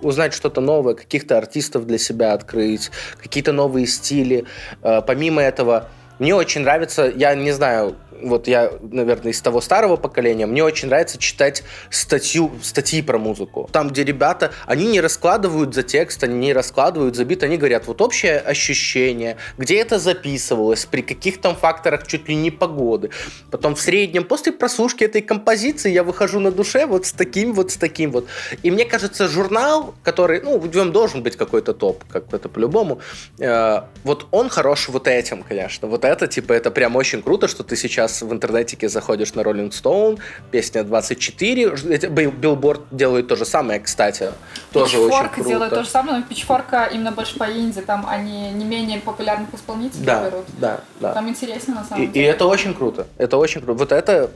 узнать что-то новое, каких-то артистов для себя открыть, какие-то новые стили. Э, помимо этого, мне очень нравится, я не знаю, вот я, наверное, из того старого поколения, мне очень нравится читать статью, статьи про музыку. Там, где ребята, они не раскладывают за текст, они не раскладывают за бит, они говорят, вот общее ощущение, где это записывалось, при каких там факторах чуть ли не погоды. Потом в среднем, после прослушки этой композиции, я выхожу на душе вот с таким, вот с таким вот. И мне кажется, журнал, который, ну, в нем должен быть какой-то топ, как это по-любому, э, вот он хорош вот этим, конечно. Вот это, типа, это прям очень круто, что ты сейчас сейчас в интернетике заходишь на Rolling Stone, песня 24. Эти- Бил- Billboard делает то же самое, кстати. Тоже очень Pitchfork круто. делает то же самое, но Pitchfork именно больше по инди, там они не менее популярных исполнителей Да, берут. да, да. Там интереснее на И, самом и деле. это очень круто. Это очень круто. Вот это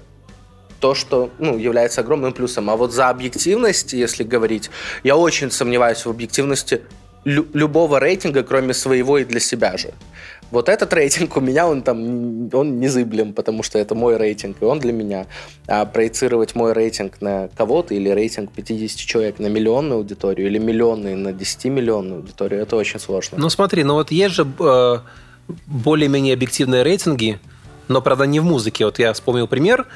то, что ну, является огромным плюсом. А вот за объективность, если говорить, я очень сомневаюсь в объективности лю- любого рейтинга, кроме своего и для себя же. Вот этот рейтинг у меня, он там, он незыблем, потому что это мой рейтинг, и он для меня. А проецировать мой рейтинг на кого-то или рейтинг 50 человек на миллионную аудиторию или миллионный на 10-миллионную аудиторию, это очень сложно. Ну смотри, ну вот есть же э, более-менее объективные рейтинги, но, правда, не в музыке. Вот я вспомнил пример.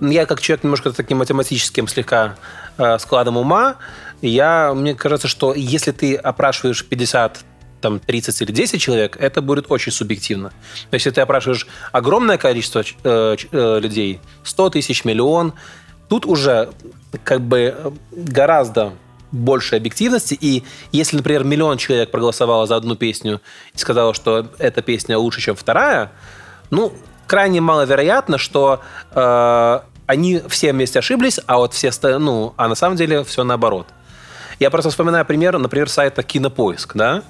Я как человек немножко таким математическим слегка э, складом ума, я, мне кажется, что если ты опрашиваешь 50 там 30 или 10 человек, это будет очень субъективно. Но если ты опрашиваешь огромное количество э, э, людей, 100 тысяч, миллион, тут уже как бы гораздо больше объективности. И если, например, миллион человек проголосовало за одну песню и сказало, что эта песня лучше, чем вторая, ну, крайне маловероятно, что э, они все вместе ошиблись, а вот все, оста- ну, а на самом деле все наоборот. Я просто вспоминаю пример, например, сайта Кинопоиск, да?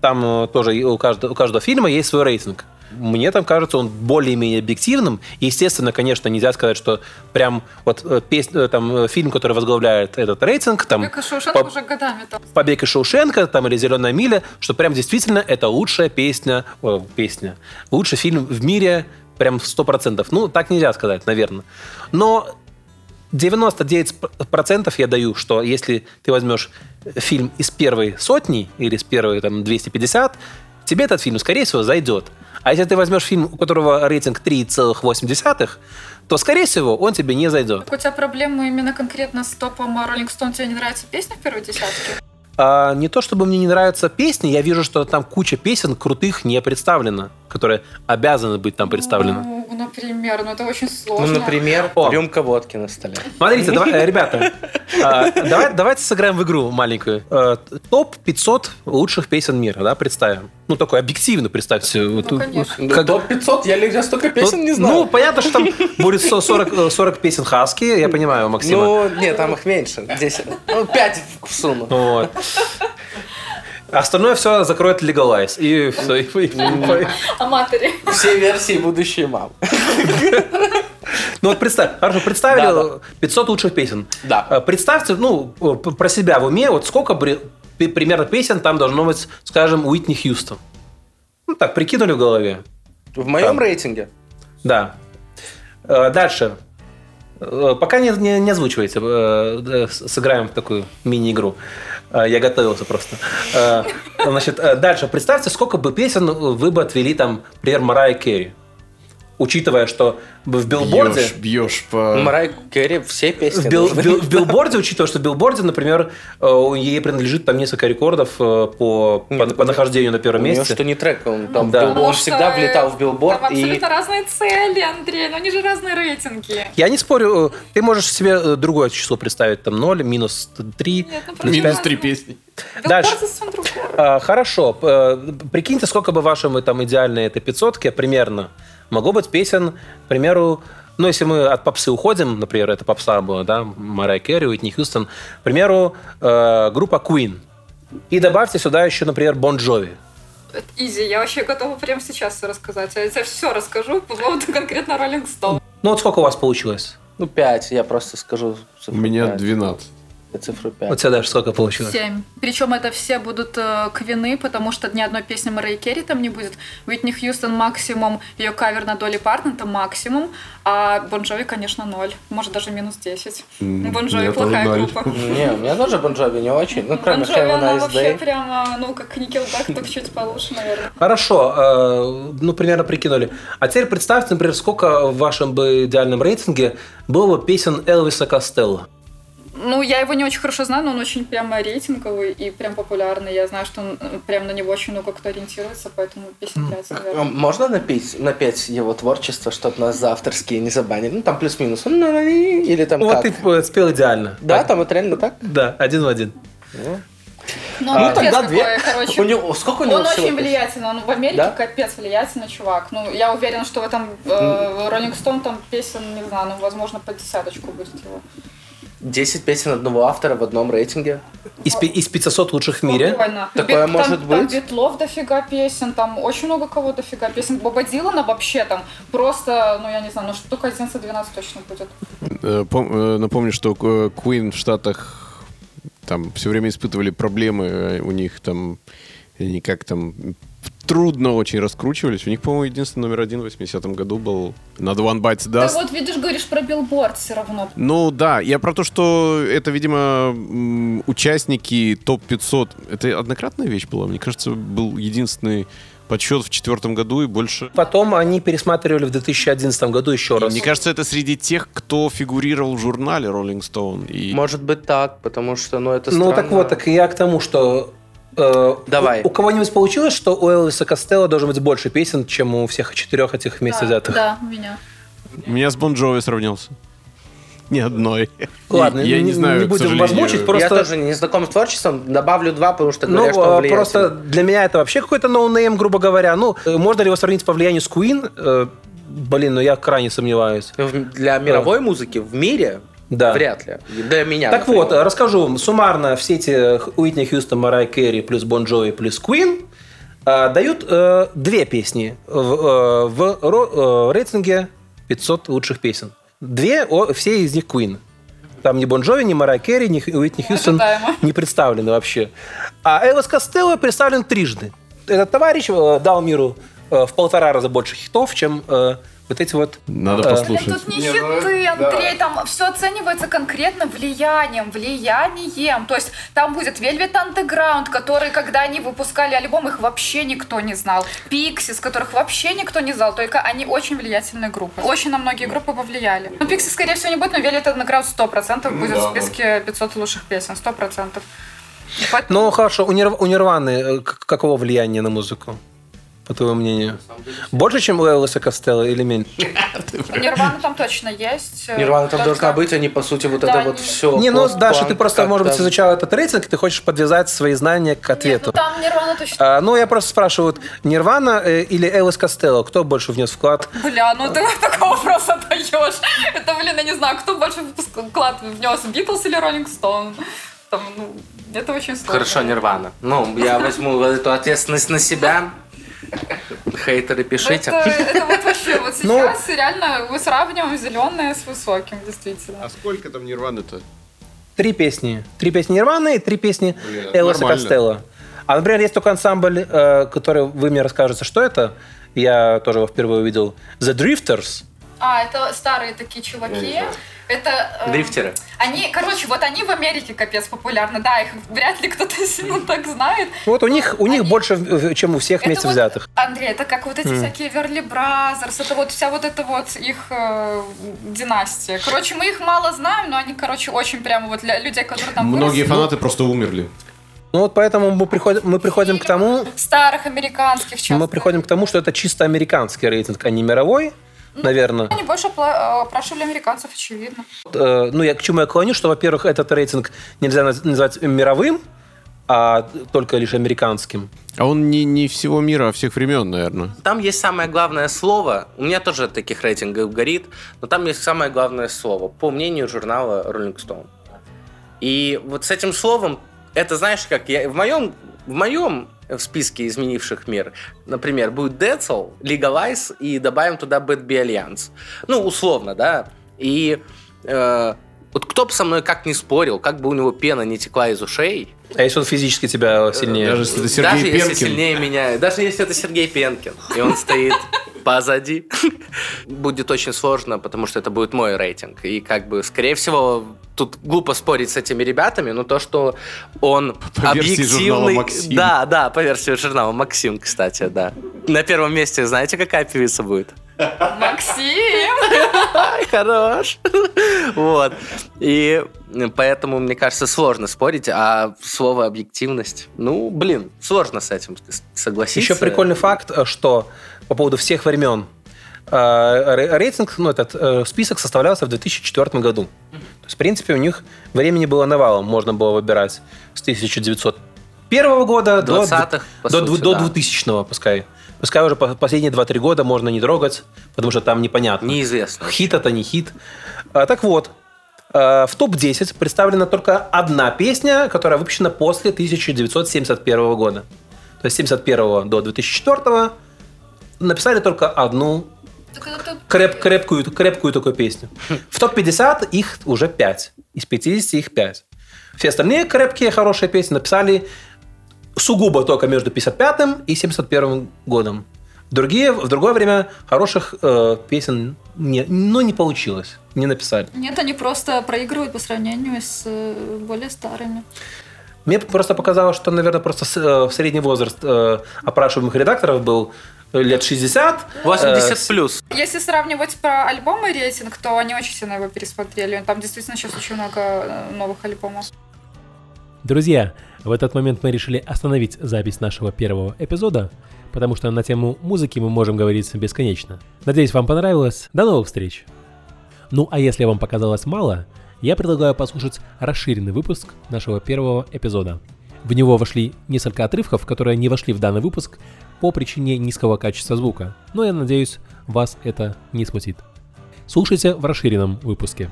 Там э, тоже у каждого, у каждого фильма есть свой рейтинг. Мне там кажется он более-менее объективным. Естественно, конечно, нельзя сказать, что прям вот э, песня, э, там, фильм, который возглавляет этот рейтинг, там, Вика Шоушенко по- уже годами там. «Побег из Шоушенка» там, или «Зеленая миля», что прям действительно это лучшая песня, о, песня, лучший фильм в мире, прям 100%. Ну, так нельзя сказать, наверное. Но 99% я даю, что если ты возьмешь фильм из первой сотни или из первой там, 250, тебе этот фильм, скорее всего, зайдет. А если ты возьмешь фильм, у которого рейтинг 3,8, то, скорее всего, он тебе не зайдет. Так у тебя проблемы именно конкретно с топом Rolling Stone? Тебе не нравится песня в первой десятке? А, не то чтобы мне не нравятся песни, я вижу, что там куча песен крутых не представлена, которые обязаны быть там представлены. Ну, например, ну это очень Ну, сложно. например, О. рюмка водки на столе. Смотрите, давай, э, ребята, а, давай- давайте сыграем в игру маленькую. Э, Топ 500 лучших песен мира, да, представим. Ну, такой объективно представьте. Вот, конечно. Да, как- Топ 500, я, я столько ну, песен не знаю. Ну, понятно, что там будет со- 40, э, 40 песен Хаски, я понимаю, Максима. Ну, нет, там их меньше. 10. Ну, 5 в сумму. Вот. Остальное все закроет Legalize. И все. А матери. Все версии будущей мамы. Ну вот представь, хорошо, представили Да, 500 лучших песен. Да. Э, Представьте, ну, п- про себя в уме, вот сколько примерно песен там должно быть, скажем, Уитни Хьюстон. Ну так, прикинули в голове. В моем Там. рейтинге Да. Э, Дальше. Э, Пока не, не, не озвучивайте, э, сыграем в такую мини-игру. Э, Я готовился просто. Э, Значит, э, дальше. Представьте, сколько бы песен вы бы отвели там, например, Марайя Керри. Учитывая, что в билборде... Бьешь, бьешь по... Марай Керри все песни В, бил- в бил- в билборде, учитывая, что в билборде, например, э, ей принадлежит там несколько рекордов э, по, по, Нет, по нахождению на первом У него месте. что не трек, он там Да. бил- он всегда влетал в билборд Там и абсолютно разные цели, Андрей, но они же разные рейтинги. Я не спорю, э, ты можешь себе другое число представить, там 0, минус 3. Нет, ну, плюс Минус просто- три песни. Дальше. А, Хорошо. Прикиньте, сколько бы вашему там идеальной этой пятьсотке примерно могло быть песен, к примеру, ну, если мы от попсы уходим, например, это попса была, да, Марай Керри, Уитни Хьюстон, к примеру, э, группа Queen. И добавьте сюда еще, например, Бон Джови. Это easy, я вообще готова прямо сейчас все рассказать. Я тебе все расскажу по поводу конкретно Rolling Stone. Ну, вот сколько у вас получилось? ну 5, я просто скажу У меня 5. 12. Цифру 5. Вот тебе даже сколько получилось? Семь. Причем это все будут э, квины, потому что ни одной песни Мэрэй Керри там не будет. Уитни Хьюстон максимум, ее кавер на Долли Партон это максимум, а Бон Джови, конечно, ноль. Может, даже минус 10. М, Бон у Джови меня тоже плохая группа. Не, у меня тоже Бон Джови не очень. Ну, Бон кроме Джови, Heaven она Nice вообще Day. прямо, ну, как Никелбэк, только чуть получше, наверное. Хорошо, э, ну, примерно прикинули. А теперь представьте, например, сколько в вашем бы идеальном рейтинге было бы песен Элвиса Костелло. Ну, я его не очень хорошо знаю, но он очень прямо рейтинговый и прям популярный. Я знаю, что он э, прям на него очень много кто ориентируется, поэтому песен 5, А наверное. Можно напеть, напеть его творчество, чтобы нас за авторские не забанили? Ну, там плюс-минус. Ну, Или там Вот как? ты э, спел идеально. Да, Так. там вот реально так? Да, один в один. Ну. Ну, Ну, тогда две. короче. У него, сколько у него Он всего очень влиятельный, он в Америке Да? капец влиятельный чувак. Ну, я уверен, что в этом э, Rolling Stone там песен, не знаю, ну, возможно, по десяточку будет его. 10 песен одного автора в одном рейтинге. Из, из 500 лучших в мире. Спокойно. Такое Бит- может там, Там быть? Битлов дофига песен, там очень много кого дофига песен. Боба Дилана вообще там просто, ну, я не знаю, ну, штука 11-12 точно будет. Э, э, Напомню, что Queen в Штатах там все время испытывали проблемы. э, У них там они как там трудно очень раскручивались. У них, по-моему, единственный номер один в 80-м году был над One Bites Dust. вот видишь, говоришь про билборд все равно. Ну да, я про то, что это, видимо, участники топ-500. Это однократная вещь была? Мне кажется, был единственный подсчет в четвертом году и больше... Потом они пересматривали в 2011 году еще И раз. мне кажется, это среди тех, кто фигурировал в журнале Rolling Stone. И... Может быть так, потому что, ну, это Ну странно. так вот, так я к тому, что э, Давай. У, у кого-нибудь получилось, что у Элвиса Костелло должно быть больше песен, чем у всех четырех этих вместе да, взятых? Да, у меня. У меня с Бон Джови сравнялся. Ни одной. Ладно, я не- не знаю, не будем вас сожалению. мучить, просто- Я тоже не знаком с творчеством, добавлю два, потому что Ну, говорят, что он э, влияет. просто для меня это вообще какой-то no-name, грубо говоря. Ну, э, можно ли его сравнить по влиянию с Queen? Блин, ну я крайне сомневаюсь. Для мировой музыки в мире Да. вряд ли. Для меня, Так например. вот, расскажу. Суммарно все эти Уитни Хьюстон, Марай Керри плюс Бон Джови плюс Queen э, дают э, две песни в, э, в ро- э, рейтинге 500 лучших песен. Две, о, все из них Queen. Там ни Бон Джови, ни Марай Керри, ни Уитни Хьюстон Ожидаемо. не представлены вообще. А Элвис Костелло представлен трижды. Этот товарищ э, дал миру э, в полтора раза больше хитов, чем э, вот эти вот... Надо э, послушать. Тут не хиты, Андрей, там все оценивается конкретно влиянием, влиянием. То есть там будет Velvet Underground, которые, когда они выпускали альбом, их вообще никто не знал. Pixies, которых вообще никто не знал, только они очень влиятельные группы. Очень на многие группы повлияли. Ну, Pixies, скорее всего, не будет, но Velvet Underground 100% будет в списке 500 лучших песен, 100%. Поэтому- Ну, хорошо, у, Нир- у Нирваны э, какого влияния на музыку? По твоему мнению? Больше, чем у Элвиса Костелло или меньше? Нирвана там точно есть. Нирвана там должна быть, они, по сути, вот это вот все. Не, ну, Даша, ты просто, может быть, изучала этот рейтинг, и ты хочешь подвязать свои знания к ответу. ну там Нирвана точно. А, ну, я просто спрашиваю, вот, Нирвана э, или Элвис Костелло, кто больше внес вклад? Бля, ну ты такой вопрос отдаешь. Это, блин, я не знаю, кто больше вклад внес, Битлз или Роллинг Стоун? Там, ну, это очень сложно. Хорошо, Нирвана. Ну, я возьму эту ответственность на себя. Хейтеры, пишите. Это, это вот вообще, вот Ну- сейчас реально мы сравниваем зеленое с высоким, действительно. А сколько там Нирваны-то? Три песни. Три песни Нирваны и три песни нормально. Костелло. А, например, есть только ансамбль, э, который вы мне расскажете, что это. Я тоже его впервые увидел. The Drifters. А, это старые такие чуваки. Это... э, Дрифтеры. Они, короче, вот они в Америке капец популярны. Да, их вряд ли кто-то сильно так знает. Вот у них, у них Они- больше, в- чем у всех вместе вот, взятых. Андрей, это как вот эти всякие Everly Brothers, это вот вся вот эта вот их э, династия. Короче, мы их мало знаем, но они, короче, очень прямо вот для людей, которые там Многие выросли. фанаты просто умерли. Ну вот поэтому мы приходим, мы приходим к тому, Старых американских часто. мы приходим к тому, что это чисто американский рейтинг, а не мировой, наверное. Они больше э, опрашивали американцев, очевидно. Э, Ну, я к чему я клоню, что, во-первых, этот рейтинг нельзя наз- назвать мировым, а только лишь американским. А он не, не всего мира, а всех времен, наверное. Там есть самое главное слово. У меня тоже таких рейтингов горит, но там есть самое главное слово, по мнению журнала Rolling Stone. И вот с этим словом, это знаешь, как я в моем в моем в списке изменивших мир, например, будет Децл, Legalize и добавим туда Bad Be Alliance. Ну, условно, да. И э, вот кто бы со мной как не спорил, как бы у него пена не текла из ушей, А если он физически тебя сильнее? Даже если это Сергей даже если Пенкин. сильнее меня, даже если это Сергей Пенкин, и он стоит позади, будет очень сложно, потому что это будет мой рейтинг. И как бы, скорее всего, тут глупо спорить с этими ребятами, но то, что он По объективный... «Максим». Да, да, по версии журнала Максим, кстати, да. На первом месте знаете, какая певица будет? Максим! Хорош. Вот. И поэтому, мне кажется, сложно спорить, а слово объективность, ну, блин, сложно с этим согласиться. Еще прикольный факт, э, что по поводу всех времен э, ре- рейтинг, ну, этот э, список составлялся в 2004 году. То есть, в принципе, у них времени было навалом, можно было выбирать с 1900 91 года до, 20-х, по до, сути, до да. 2000 пускай. Пускай уже по- последние 2-3 года можно не трогать, потому что там непонятно. Неизвестно. Хит это не хит. А, так вот, в топ-10 представлена только одна песня, которая выпущена после 1971 года. То есть с 71 до 2004 написали только одну креп, крепкую, крепкую такую песню. В топ-50 их уже 5. Из 50 их 5. Все остальные крепкие, хорошие песни написали сугубо только между 55 и 71 годом. Другие, в другое время хороших э, песен не, ну, не получилось, не написали. Нет, они просто проигрывают по сравнению с э, более старыми. Мне просто показалось, что, наверное, просто э, средний возраст э, опрашиваемых редакторов был лет 60. 80 Э, плюс. Если сравнивать про альбомы рейтинг, то они очень сильно его пересмотрели. Там действительно сейчас очень много новых альбомов. Друзья, в этот момент мы решили остановить запись нашего первого эпизода, потому что на тему музыки мы можем говорить бесконечно. Надеюсь, вам понравилось. До новых встреч! Ну а если вам показалось мало, я предлагаю послушать расширенный выпуск нашего первого эпизода. В него вошли несколько отрывков, которые не вошли в данный выпуск по причине низкого качества звука, но я надеюсь, вас это не смутит. Слушайте в расширенном выпуске.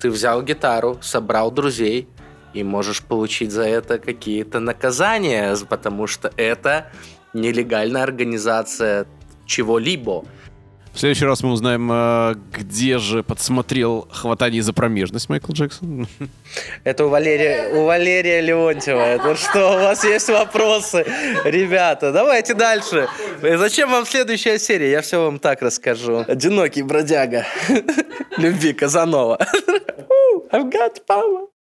Ты взял гитару, собрал друзей, и можешь получить за это какие-то наказания, потому что это нелегальная организация чего-либо. В следующий раз мы узнаем, э, где же подсмотрел хватание за промежность Майкл Джексон. Это у Валерия, у Валерия Леонтьева. Это что, у вас есть вопросы? Ребята, давайте дальше. Зачем вам следующая серия? Я все вам так расскажу. Одинокий бродяга. Любви Казанова. I've got power.